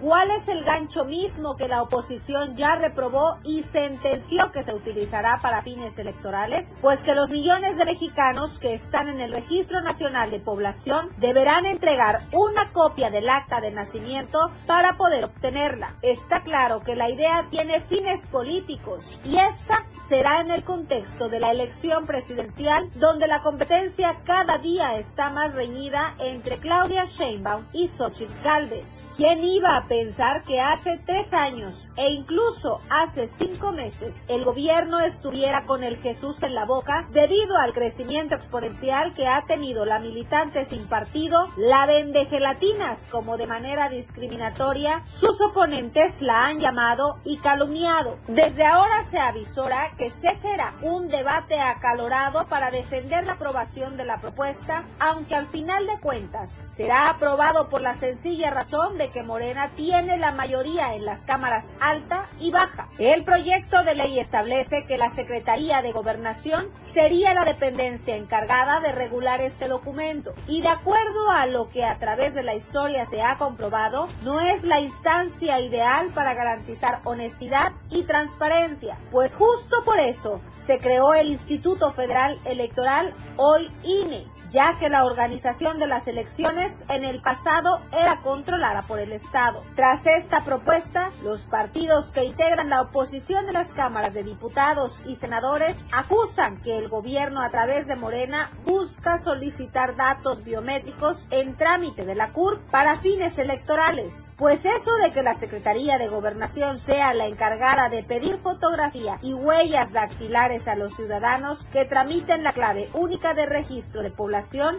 ¿Cuál es el gancho mismo que la oposición ya reprobó y sentenció que se utilizará para fines electorales? Pues que los millones de mexicanos que están en el Registro Nacional de Población deberán entregar una copia del acta de nacimiento para poder obtenerla. Está claro que la idea tiene fines políticos y esta será en el contexto de la elección presidencial donde la competencia cada día está más reñida entre Claudia Sheinbaum y Xochitl Galvez. ¿Quién iba a pensar que hace tres años e incluso hace cinco meses el gobierno estuviera con el Jesús en la boca debido al crecimiento exponencial que ha tenido la militante sin partido, la vende gelatinas, como de manera discriminatoria sus oponentes la han llamado y calumniado? Desde ahora se avisora que se será un debate acalorado para defender la aprobación de la propuesta, aunque al final de cuentas será aprobado por la sencilla razón de que Morena tiene la mayoría en las cámaras alta y baja. El proyecto de ley establece que la Secretaría de Gobernación sería la dependencia encargada de regular este documento y de acuerdo a lo que a través de la historia se ha comprobado, no es la instancia ideal para garantizar honestidad y transparencia, pues justo por eso se creó el Instituto Federal Electoral, hoy INE, ya que la organización de las elecciones en el pasado era controlada por el Estado. Tras esta propuesta, los partidos que integran la oposición de las cámaras de diputados y senadores acusan que el gobierno a través de Morena busca solicitar datos biométricos en trámite de la CUR para fines electorales, pues eso de que la Secretaría de Gobernación sea la encargada de pedir fotografía y huellas dactilares a los ciudadanos que tramiten la clave única de registro de población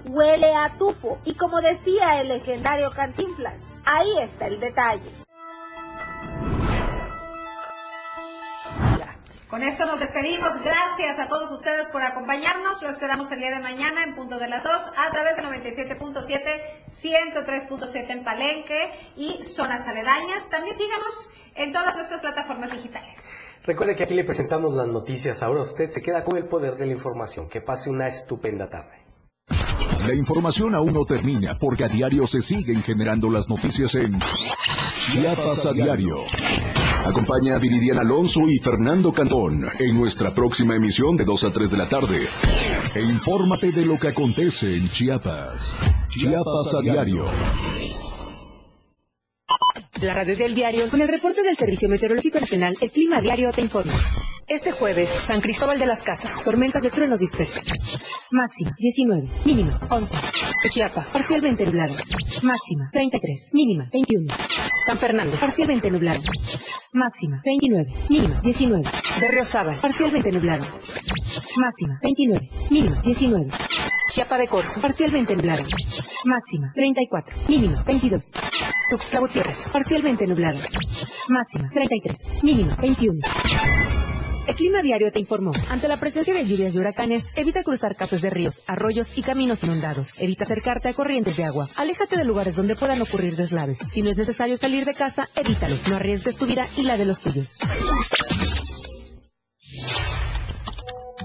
huele a tufo. Y como decía el legendario Cantinflas, ahí está el detalle. Con esto nos despedimos. Gracias a todos ustedes por acompañarnos. Lo esperamos el día de mañana en punto de las 2 a través de 97.7, 103.7 en Palenque y zonas aledañas. También síganos en todas nuestras plataformas digitales. Recuerde que aquí le presentamos las noticias. Ahora usted se queda con el poder de la información. Que pase una estupenda tarde. La información aún no termina porque a diario se siguen generando las noticias en Chiapas a diario. Acompaña a Viridiana Alonso y Fernando Cantón en nuestra próxima emisión de 2 a 3 de la tarde. E infórmate de lo que acontece en Chiapas. Chiapas a diario. La radio del diario con el reporte del Servicio Meteorológico Nacional, el Clima Diario te informa. Este jueves, San Cristóbal de las Casas, tormentas de truenos dispersos. Máxima 19, mínima 11. Xochiapa, parcialmente nublado. Máxima 33, mínima 21. San Fernando, parcialmente nublado. Máxima 29, mínima 19. Berriozábal, parcialmente nublado. Máxima 29, mínima 19. Chiapa de Corzo, parcialmente nublado. Máxima 34, mínima 22. Tuxtla Gutiérrez, parcialmente nublado. Máxima 33, mínima 21. El Clima Diario te informó. Ante la presencia de lluvias y huracanes, evita cruzar cauces de ríos, arroyos y caminos inundados. Evita acercarte a corrientes de agua. Aléjate de lugares donde puedan ocurrir deslaves. Si no es necesario salir de casa, evítalo. No arriesgues tu vida y la de los tuyos.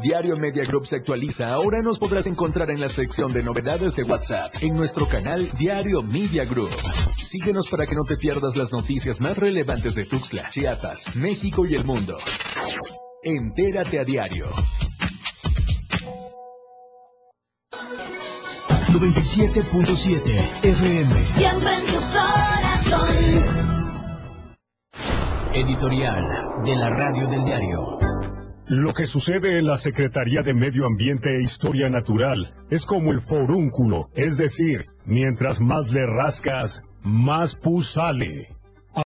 Diario Media Group se actualiza. Ahora nos podrás encontrar en la sección de novedades de WhatsApp en nuestro canal Diario Media Group. Síguenos para que no te pierdas las noticias más relevantes de Tuxtla, Chiapas, México y el mundo. Entérate a diario. 97.7 FM. Siempre en tu corazón. Editorial de la Radio del Diario. Lo que sucede en la Secretaría de Medio Ambiente e Historia Natural es como el forúnculo, es decir, mientras más le rascas, más pus sale.